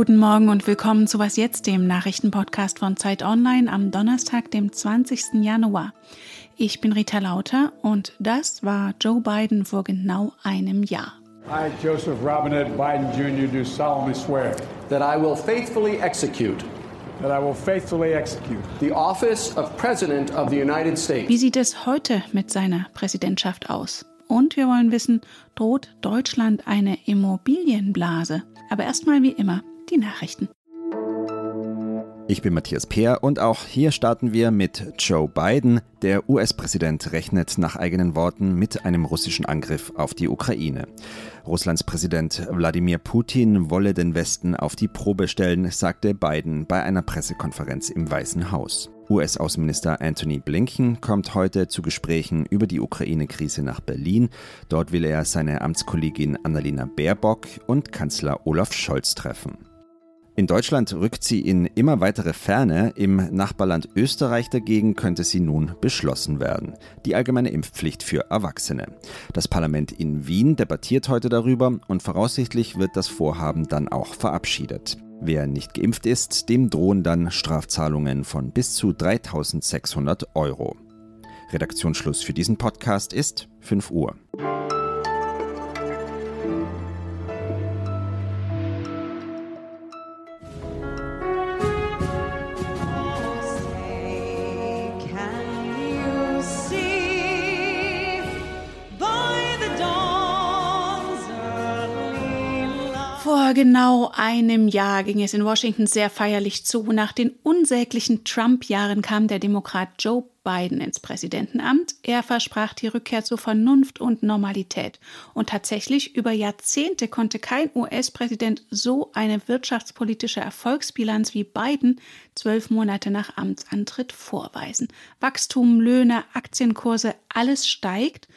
Guten Morgen und willkommen zu Was jetzt, dem Nachrichtenpodcast von Zeit Online am Donnerstag, dem 20. Januar. Ich bin Rita Lauter und das war Joe Biden vor genau einem Jahr. I, Joseph Robinette Biden Jr., do solemnly swear that I will faithfully execute that I will faithfully execute the office of President of the United States. Wie sieht es heute mit seiner Präsidentschaft aus? Und wir wollen wissen, droht Deutschland eine Immobilienblase? Aber erstmal wie immer die Nachrichten. Ich bin Matthias Peer und auch hier starten wir mit Joe Biden. Der US-Präsident rechnet nach eigenen Worten mit einem russischen Angriff auf die Ukraine. Russlands Präsident Wladimir Putin wolle den Westen auf die Probe stellen, sagte Biden bei einer Pressekonferenz im Weißen Haus. US-Außenminister Anthony Blinken kommt heute zu Gesprächen über die Ukraine-Krise nach Berlin. Dort will er seine Amtskollegin Annalena Baerbock und Kanzler Olaf Scholz treffen. In Deutschland rückt sie in immer weitere Ferne. Im Nachbarland Österreich dagegen könnte sie nun beschlossen werden. Die allgemeine Impfpflicht für Erwachsene. Das Parlament in Wien debattiert heute darüber und voraussichtlich wird das Vorhaben dann auch verabschiedet. Wer nicht geimpft ist, dem drohen dann Strafzahlungen von bis zu 3600 Euro. Redaktionsschluss für diesen Podcast ist 5 Uhr. Vor genau einem Jahr ging es in Washington sehr feierlich zu. Nach den unsäglichen Trump-Jahren kam der Demokrat Joe Biden ins Präsidentenamt. Er versprach die Rückkehr zur Vernunft und Normalität. Und tatsächlich über Jahrzehnte konnte kein US-Präsident so eine wirtschaftspolitische Erfolgsbilanz wie Biden zwölf Monate nach Amtsantritt vorweisen. Wachstum, Löhne, Aktienkurse, alles steigt.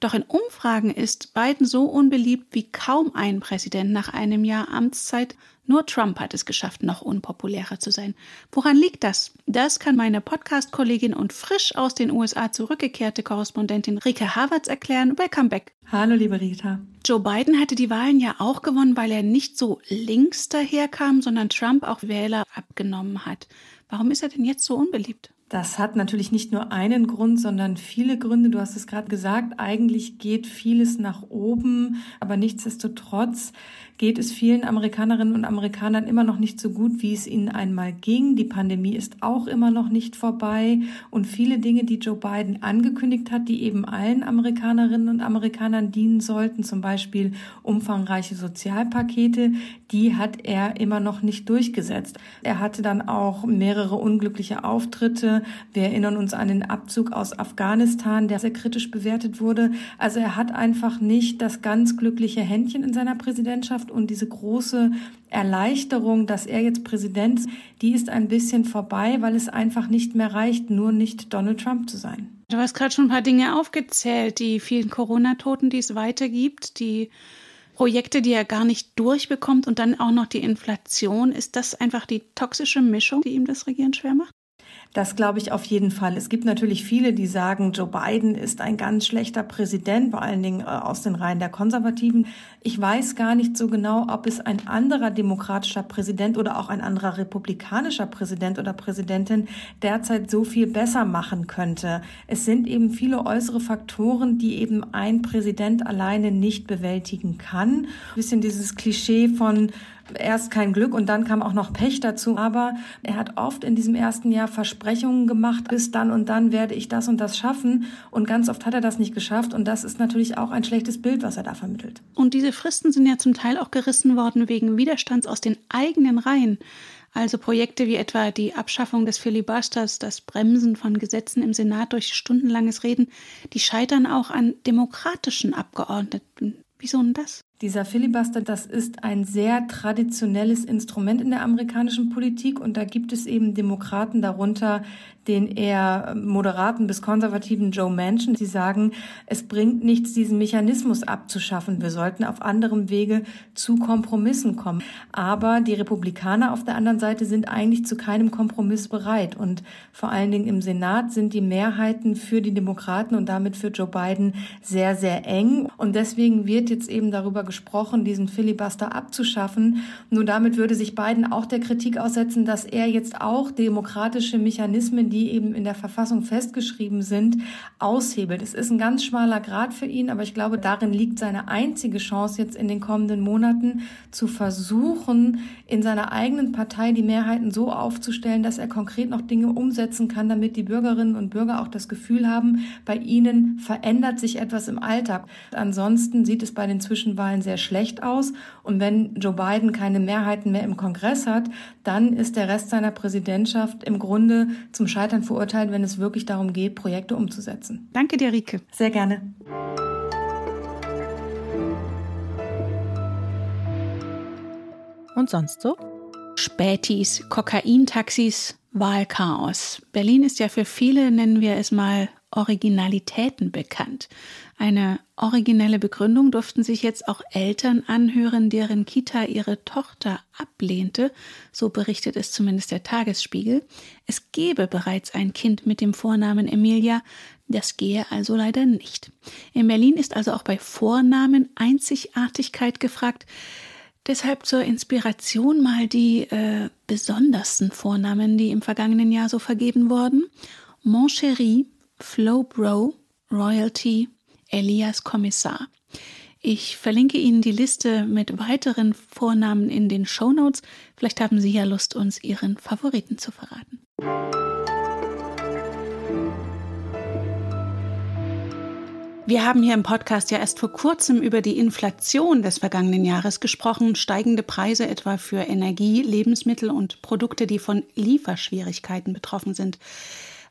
Doch in Umfragen ist Biden so unbeliebt wie kaum ein Präsident nach einem Jahr Amtszeit. Nur Trump hat es geschafft, noch unpopulärer zu sein. Woran liegt das? Das kann meine Podcast-Kollegin und frisch aus den USA zurückgekehrte Korrespondentin Rike Havertz erklären. Welcome back. Hallo, liebe Rita. Joe Biden hatte die Wahlen ja auch gewonnen, weil er nicht so links daherkam, sondern Trump auch Wähler abgenommen hat. Warum ist er denn jetzt so unbeliebt? Das hat natürlich nicht nur einen Grund, sondern viele Gründe. Du hast es gerade gesagt, eigentlich geht vieles nach oben, aber nichtsdestotrotz geht es vielen Amerikanerinnen und Amerikanern immer noch nicht so gut, wie es ihnen einmal ging. Die Pandemie ist auch immer noch nicht vorbei und viele Dinge, die Joe Biden angekündigt hat, die eben allen Amerikanerinnen und Amerikanern dienen sollten, zum Beispiel umfangreiche Sozialpakete, die hat er immer noch nicht durchgesetzt. Er hatte dann auch mehrere unglückliche Auftritte. Wir erinnern uns an den Abzug aus Afghanistan, der sehr kritisch bewertet wurde. Also er hat einfach nicht das ganz glückliche Händchen in seiner Präsidentschaft und diese große Erleichterung, dass er jetzt Präsident ist, die ist ein bisschen vorbei, weil es einfach nicht mehr reicht, nur nicht Donald Trump zu sein. Du hast gerade schon ein paar Dinge aufgezählt, die vielen Corona-Toten, die es weitergibt, die Projekte, die er gar nicht durchbekommt und dann auch noch die Inflation. Ist das einfach die toxische Mischung, die ihm das Regieren schwer macht? Das glaube ich auf jeden Fall. Es gibt natürlich viele, die sagen, Joe Biden ist ein ganz schlechter Präsident, vor allen Dingen äh, aus den Reihen der Konservativen. Ich weiß gar nicht so genau, ob es ein anderer demokratischer Präsident oder auch ein anderer republikanischer Präsident oder Präsidentin derzeit so viel besser machen könnte. Es sind eben viele äußere Faktoren, die eben ein Präsident alleine nicht bewältigen kann. Ein bisschen dieses Klischee von erst kein Glück und dann kam auch noch Pech dazu. Aber er hat oft in diesem ersten Jahr Versprechungen gemacht, bis dann und dann werde ich das und das schaffen. Und ganz oft hat er das nicht geschafft. Und das ist natürlich auch ein schlechtes Bild, was er da vermittelt. Und diese Fristen sind ja zum Teil auch gerissen worden wegen Widerstands aus den eigenen Reihen. Also Projekte wie etwa die Abschaffung des Filibusters, das Bremsen von Gesetzen im Senat durch stundenlanges Reden, die scheitern auch an demokratischen Abgeordneten. Wieso denn das? Dieser Filibuster, das ist ein sehr traditionelles Instrument in der amerikanischen Politik und da gibt es eben Demokraten darunter, den eher moderaten bis konservativen Joe Manchin. Sie sagen, es bringt nichts, diesen Mechanismus abzuschaffen. Wir sollten auf anderem Wege zu Kompromissen kommen. Aber die Republikaner auf der anderen Seite sind eigentlich zu keinem Kompromiss bereit. Und vor allen Dingen im Senat sind die Mehrheiten für die Demokraten und damit für Joe Biden sehr, sehr eng. Und deswegen wird jetzt eben darüber gesprochen, diesen Filibuster abzuschaffen. Nur damit würde sich Biden auch der Kritik aussetzen, dass er jetzt auch demokratische Mechanismen, die eben in der Verfassung festgeschrieben sind, aushebelt. Es ist ein ganz schmaler Grad für ihn, aber ich glaube, darin liegt seine einzige Chance jetzt in den kommenden Monaten zu versuchen, in seiner eigenen Partei die Mehrheiten so aufzustellen, dass er konkret noch Dinge umsetzen kann, damit die Bürgerinnen und Bürger auch das Gefühl haben, bei ihnen verändert sich etwas im Alltag. Ansonsten sieht es bei den Zwischenwahlen sehr schlecht aus. Und wenn Joe Biden keine Mehrheiten mehr im Kongress hat, dann ist der Rest seiner Präsidentschaft im Grunde zum Scheitern verurteilt, wenn es wirklich darum geht, Projekte umzusetzen. Danke dir, Rike. Sehr gerne. Und sonst so? Spätis, Kokaintaxis, Wahlchaos. Berlin ist ja für viele, nennen wir es mal, Originalitäten bekannt. Eine originelle Begründung durften sich jetzt auch Eltern anhören, deren Kita ihre Tochter ablehnte, so berichtet es zumindest der Tagesspiegel. Es gebe bereits ein Kind mit dem Vornamen Emilia, das gehe also leider nicht. In Berlin ist also auch bei Vornamen Einzigartigkeit gefragt. Deshalb zur Inspiration mal die äh, besondersten Vornamen, die im vergangenen Jahr so vergeben wurden. Mon Chéri, Flo Bro, Royalty, Elias Kommissar. Ich verlinke Ihnen die Liste mit weiteren Vornamen in den Show Notes. Vielleicht haben Sie ja Lust, uns Ihren Favoriten zu verraten. Wir haben hier im Podcast ja erst vor kurzem über die Inflation des vergangenen Jahres gesprochen, steigende Preise etwa für Energie, Lebensmittel und Produkte, die von Lieferschwierigkeiten betroffen sind.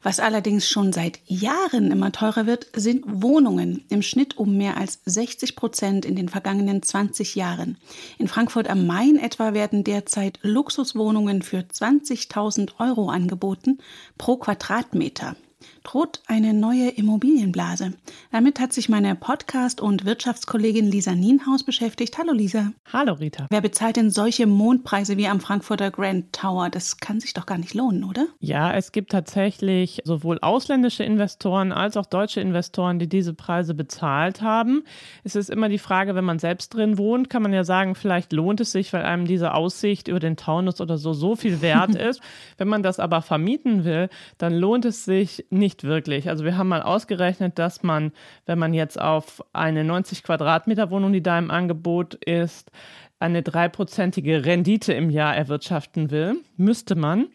Was allerdings schon seit Jahren immer teurer wird, sind Wohnungen. Im Schnitt um mehr als 60 Prozent in den vergangenen 20 Jahren. In Frankfurt am Main etwa werden derzeit Luxuswohnungen für 20.000 Euro angeboten pro Quadratmeter droht eine neue Immobilienblase. Damit hat sich meine Podcast- und Wirtschaftskollegin Lisa Nienhaus beschäftigt. Hallo Lisa. Hallo Rita. Wer bezahlt denn solche Mondpreise wie am Frankfurter Grand Tower? Das kann sich doch gar nicht lohnen, oder? Ja, es gibt tatsächlich sowohl ausländische Investoren als auch deutsche Investoren, die diese Preise bezahlt haben. Es ist immer die Frage, wenn man selbst drin wohnt, kann man ja sagen, vielleicht lohnt es sich, weil einem diese Aussicht über den Taunus oder so so viel wert ist. wenn man das aber vermieten will, dann lohnt es sich nicht nicht wirklich. Also wir haben mal ausgerechnet, dass man, wenn man jetzt auf eine 90 Quadratmeter Wohnung, die da im Angebot ist, eine dreiprozentige Rendite im Jahr erwirtschaften will, müsste man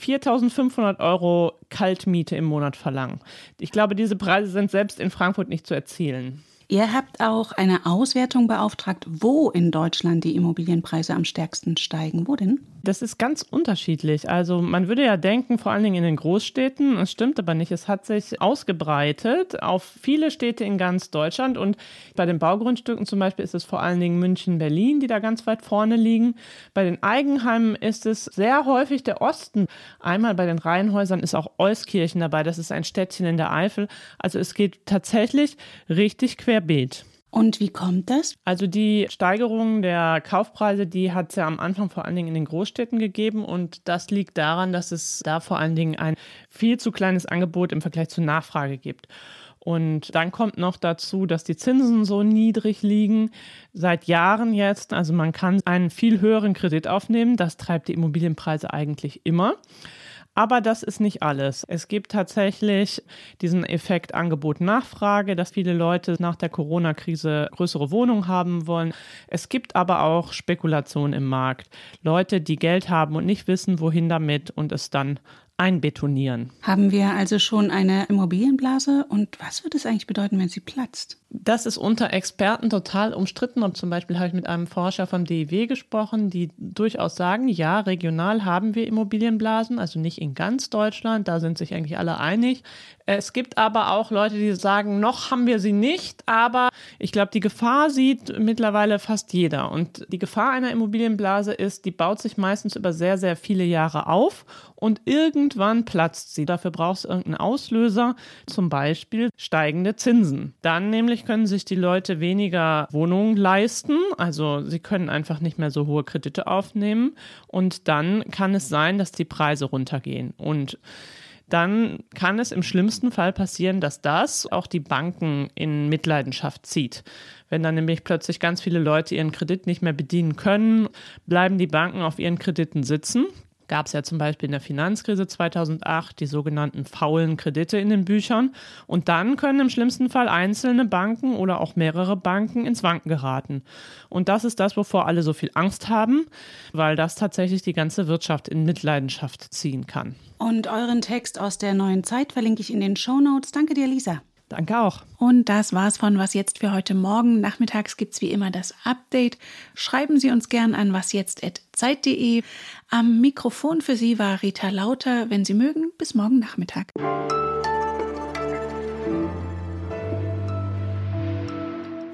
4.500 Euro Kaltmiete im Monat verlangen. Ich glaube, diese Preise sind selbst in Frankfurt nicht zu erzielen. Ihr habt auch eine Auswertung beauftragt, wo in Deutschland die Immobilienpreise am stärksten steigen. Wo denn? Das ist ganz unterschiedlich. Also man würde ja denken, vor allen Dingen in den Großstädten, es stimmt aber nicht. Es hat sich ausgebreitet auf viele Städte in ganz Deutschland und bei den Baugrundstücken zum Beispiel ist es vor allen Dingen München, Berlin, die da ganz weit vorne liegen. Bei den Eigenheimen ist es sehr häufig der Osten. Einmal bei den Reihenhäusern ist auch Euskirchen dabei. Das ist ein Städtchen in der Eifel. Also es geht tatsächlich richtig querbeet. Und wie kommt das? Also die Steigerung der Kaufpreise, die hat es ja am Anfang vor allen Dingen in den Großstädten gegeben und das liegt daran, dass es da vor allen Dingen ein viel zu kleines Angebot im Vergleich zur Nachfrage gibt. Und dann kommt noch dazu, dass die Zinsen so niedrig liegen, seit Jahren jetzt. Also man kann einen viel höheren Kredit aufnehmen. Das treibt die Immobilienpreise eigentlich immer. Aber das ist nicht alles. Es gibt tatsächlich diesen Effekt Angebot-Nachfrage, dass viele Leute nach der Corona-Krise größere Wohnungen haben wollen. Es gibt aber auch Spekulation im Markt. Leute, die Geld haben und nicht wissen, wohin damit und es dann einbetonieren. Haben wir also schon eine Immobilienblase und was wird es eigentlich bedeuten, wenn sie platzt? Das ist unter Experten total umstritten. Und zum Beispiel habe ich mit einem Forscher vom DIW gesprochen, die durchaus sagen, ja, regional haben wir Immobilienblasen, also nicht in ganz Deutschland, da sind sich eigentlich alle einig. Es gibt aber auch Leute, die sagen, noch haben wir sie nicht, aber ich glaube, die Gefahr sieht mittlerweile fast jeder. Und die Gefahr einer Immobilienblase ist, die baut sich meistens über sehr, sehr viele Jahre auf und irgendwann platzt sie. Dafür braucht es irgendeinen Auslöser, zum Beispiel steigende Zinsen. Dann nämlich können sich die Leute weniger Wohnungen leisten, also sie können einfach nicht mehr so hohe Kredite aufnehmen und dann kann es sein, dass die Preise runtergehen und dann kann es im schlimmsten Fall passieren, dass das auch die Banken in Mitleidenschaft zieht. Wenn dann nämlich plötzlich ganz viele Leute ihren Kredit nicht mehr bedienen können, bleiben die Banken auf ihren Krediten sitzen gab es ja zum Beispiel in der Finanzkrise 2008 die sogenannten faulen Kredite in den Büchern. Und dann können im schlimmsten Fall einzelne Banken oder auch mehrere Banken ins Wanken geraten. Und das ist das, wovor alle so viel Angst haben, weil das tatsächlich die ganze Wirtschaft in Mitleidenschaft ziehen kann. Und euren Text aus der neuen Zeit verlinke ich in den Show Notes. Danke dir, Lisa. Danke auch. Und das war's von Was jetzt für heute Morgen. Nachmittags gibt's wie immer das Update. Schreiben Sie uns gern an wasjetzt.zeit.de. Am Mikrofon für Sie war Rita Lauter. Wenn Sie mögen, bis morgen Nachmittag.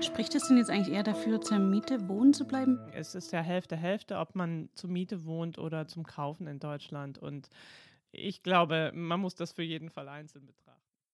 Spricht es denn jetzt eigentlich eher dafür, zur Miete wohnen zu bleiben? Es ist ja Hälfte, Hälfte, ob man zur Miete wohnt oder zum Kaufen in Deutschland. Und ich glaube, man muss das für jeden Fall einzeln betrachten.